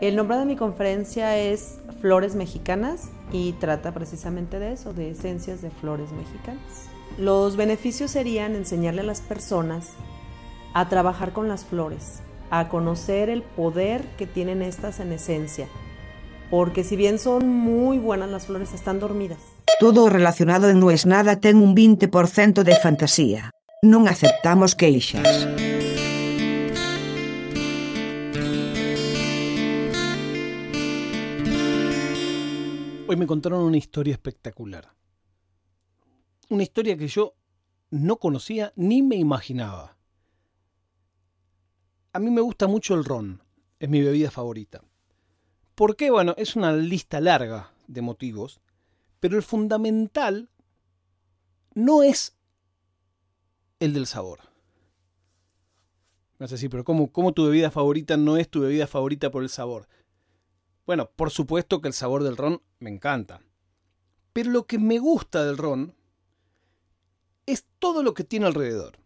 El nombre de mi conferencia es Flores Mexicanas y trata precisamente de eso, de esencias de flores mexicanas. Los beneficios serían enseñarle a las personas a trabajar con las flores, a conocer el poder que tienen estas en esencia, porque si bien son muy buenas las flores, están dormidas. Todo relacionado No es Nada ten un 20% de fantasía. Non aceptamos queixas. Hoy me contaron una historia espectacular. Una historia que yo no conocía ni me imaginaba. A mí me gusta mucho el ron, es mi bebida favorita. ¿Por qué? Bueno, es una lista larga de motivos, pero el fundamental no es el del sabor. No sé si, pero ¿cómo, ¿cómo tu bebida favorita no es tu bebida favorita por el sabor? Bueno, por supuesto que el sabor del ron me encanta. Pero lo que me gusta del ron es todo lo que tiene alrededor.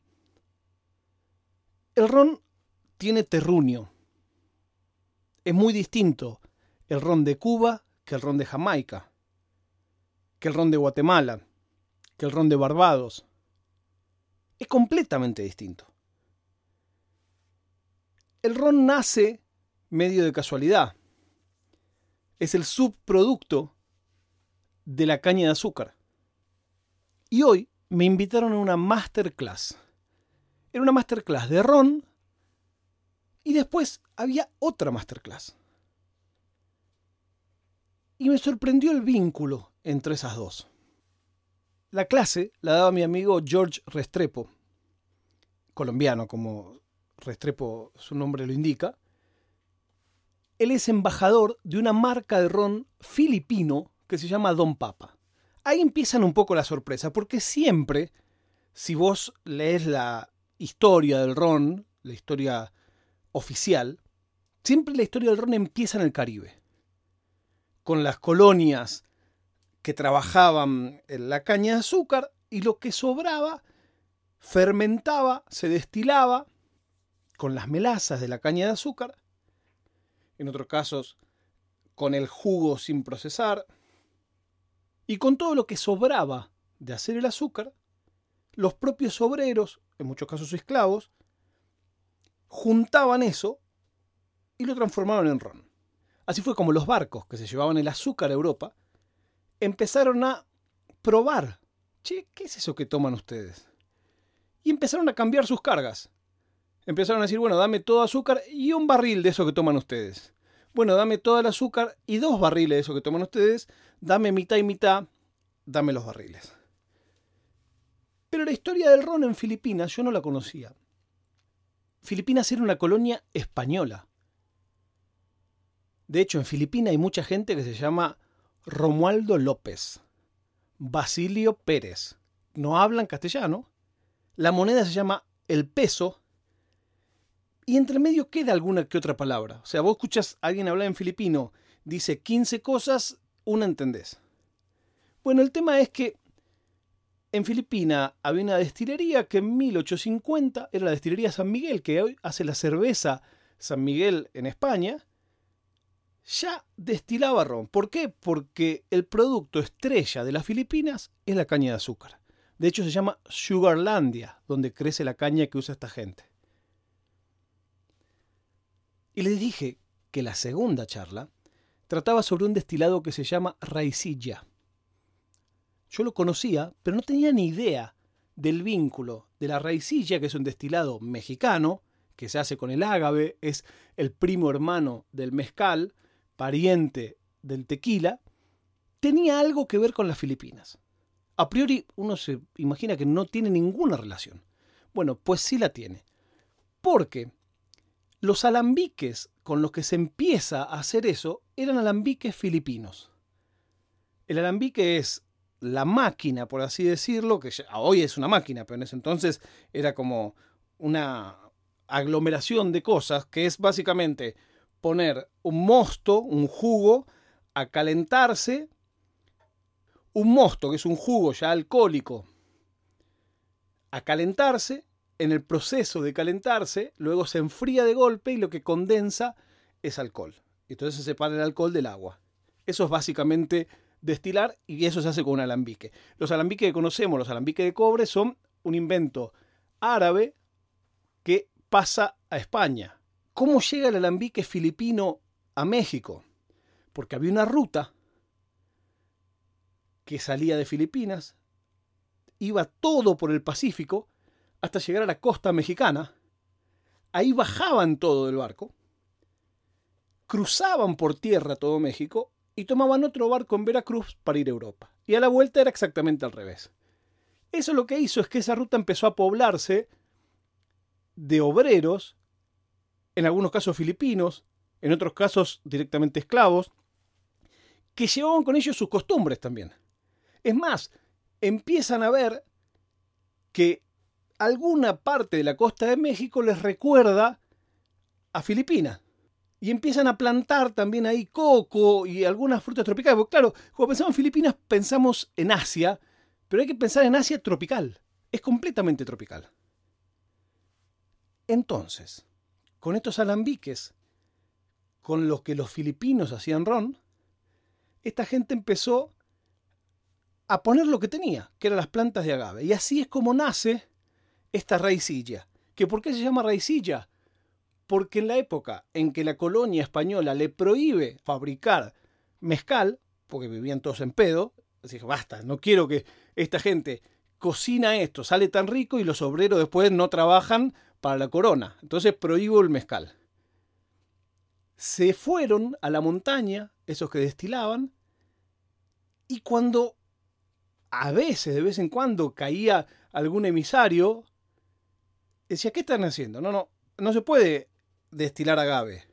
El ron tiene terruño. Es muy distinto el ron de Cuba que el ron de Jamaica, que el ron de Guatemala, que el ron de Barbados. Es completamente distinto. El ron nace medio de casualidad es el subproducto de la caña de azúcar. Y hoy me invitaron a una masterclass. Era una masterclass de ron y después había otra masterclass. Y me sorprendió el vínculo entre esas dos. La clase la daba mi amigo George Restrepo, colombiano como Restrepo su nombre lo indica, él es embajador de una marca de ron filipino que se llama Don Papa. Ahí empiezan un poco la sorpresa, porque siempre, si vos lees la historia del ron, la historia oficial, siempre la historia del ron empieza en el Caribe, con las colonias que trabajaban en la caña de azúcar y lo que sobraba fermentaba, se destilaba con las melazas de la caña de azúcar en otros casos con el jugo sin procesar, y con todo lo que sobraba de hacer el azúcar, los propios obreros, en muchos casos esclavos, juntaban eso y lo transformaron en ron. Así fue como los barcos que se llevaban el azúcar a Europa empezaron a probar. Che, ¿qué es eso que toman ustedes? Y empezaron a cambiar sus cargas. Empezaron a decir, bueno, dame todo azúcar y un barril de eso que toman ustedes. Bueno, dame todo el azúcar y dos barriles de eso que toman ustedes. Dame mitad y mitad, dame los barriles. Pero la historia del ron en Filipinas yo no la conocía. Filipinas era una colonia española. De hecho, en Filipinas hay mucha gente que se llama Romualdo López, Basilio Pérez. No hablan castellano. La moneda se llama el peso y entre medio queda alguna que otra palabra. O sea, vos escuchas a alguien hablar en filipino, dice 15 cosas, una entendés. Bueno, el tema es que en Filipina había una destilería que en 1850 era la destilería San Miguel, que hoy hace la cerveza San Miguel en España, ya destilaba ron. ¿Por qué? Porque el producto estrella de las Filipinas es la caña de azúcar. De hecho, se llama Sugarlandia, donde crece la caña que usa esta gente. Y les dije que la segunda charla trataba sobre un destilado que se llama raicilla. Yo lo conocía, pero no tenía ni idea del vínculo de la raicilla, que es un destilado mexicano, que se hace con el ágave, es el primo hermano del mezcal, pariente del tequila, tenía algo que ver con las Filipinas. A priori uno se imagina que no tiene ninguna relación. Bueno, pues sí la tiene. Porque los alambiques con los que se empieza a hacer eso eran alambiques filipinos. El alambique es la máquina, por así decirlo, que hoy es una máquina, pero en ese entonces era como una aglomeración de cosas, que es básicamente poner un mosto, un jugo, a calentarse, un mosto, que es un jugo ya alcohólico, a calentarse, en el proceso de calentarse, luego se enfría de golpe y lo que condensa es alcohol. Entonces se separa el alcohol del agua. Eso es básicamente destilar y eso se hace con un alambique. Los alambiques que conocemos, los alambiques de cobre, son un invento árabe que pasa a España. ¿Cómo llega el alambique filipino a México? Porque había una ruta que salía de Filipinas, iba todo por el Pacífico hasta llegar a la costa mexicana. Ahí bajaban todo del barco, cruzaban por tierra todo México y tomaban otro barco en Veracruz para ir a Europa. Y a la vuelta era exactamente al revés. Eso lo que hizo es que esa ruta empezó a poblarse de obreros, en algunos casos filipinos, en otros casos directamente esclavos, que llevaban con ellos sus costumbres también. Es más, empiezan a ver que alguna parte de la costa de México les recuerda a Filipinas. Y empiezan a plantar también ahí coco y algunas frutas tropicales. Porque claro, cuando pensamos en Filipinas pensamos en Asia, pero hay que pensar en Asia tropical. Es completamente tropical. Entonces, con estos alambiques con los que los filipinos hacían ron, esta gente empezó a poner lo que tenía, que eran las plantas de agave. Y así es como nace esta raicilla. ¿Que ¿Por qué se llama raicilla? Porque en la época en que la colonia española le prohíbe fabricar mezcal, porque vivían todos en pedo, así que basta, no quiero que esta gente cocina esto, sale tan rico y los obreros después no trabajan para la corona. Entonces prohíbo el mezcal. Se fueron a la montaña, esos que destilaban, y cuando a veces, de vez en cuando, caía algún emisario, decía, ¿qué están haciendo? No, no, no se puede destilar agave.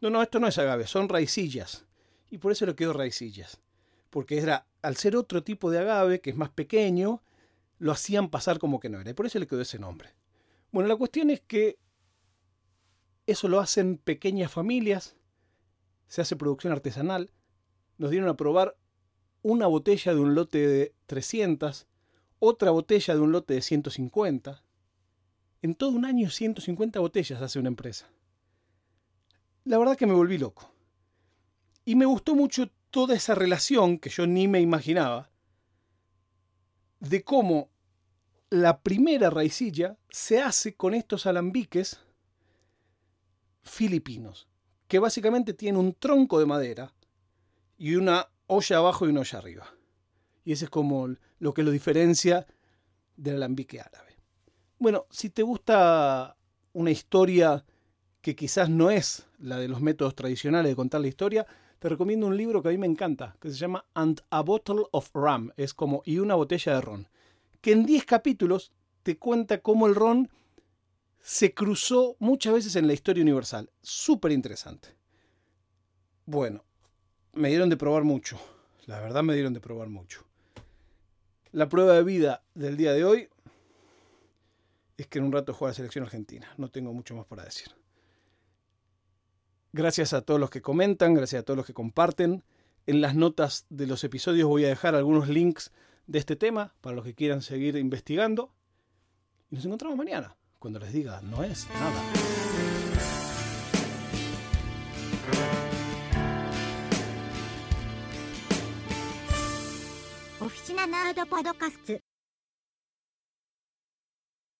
No, no, esto no es agave, son raicillas. Y por eso le quedó raicillas. Porque era, al ser otro tipo de agave, que es más pequeño, lo hacían pasar como que no era. Y por eso le quedó ese nombre. Bueno, la cuestión es que eso lo hacen pequeñas familias, se hace producción artesanal. Nos dieron a probar una botella de un lote de 300, otra botella de un lote de 150. En todo un año 150 botellas hace una empresa. La verdad que me volví loco. Y me gustó mucho toda esa relación que yo ni me imaginaba de cómo la primera raicilla se hace con estos alambiques filipinos, que básicamente tienen un tronco de madera y una olla abajo y una olla arriba. Y ese es como lo que lo diferencia del alambique árabe. Bueno, si te gusta una historia que quizás no es la de los métodos tradicionales de contar la historia, te recomiendo un libro que a mí me encanta, que se llama And a Bottle of Rum, es como y una botella de ron, que en 10 capítulos te cuenta cómo el ron se cruzó muchas veces en la historia universal. Súper interesante. Bueno, me dieron de probar mucho. La verdad me dieron de probar mucho. La prueba de vida del día de hoy es que en un rato juega la selección argentina. No tengo mucho más para decir. Gracias a todos los que comentan, gracias a todos los que comparten. En las notas de los episodios voy a dejar algunos links de este tema para los que quieran seguir investigando. Y nos encontramos mañana, cuando les diga, no es nada.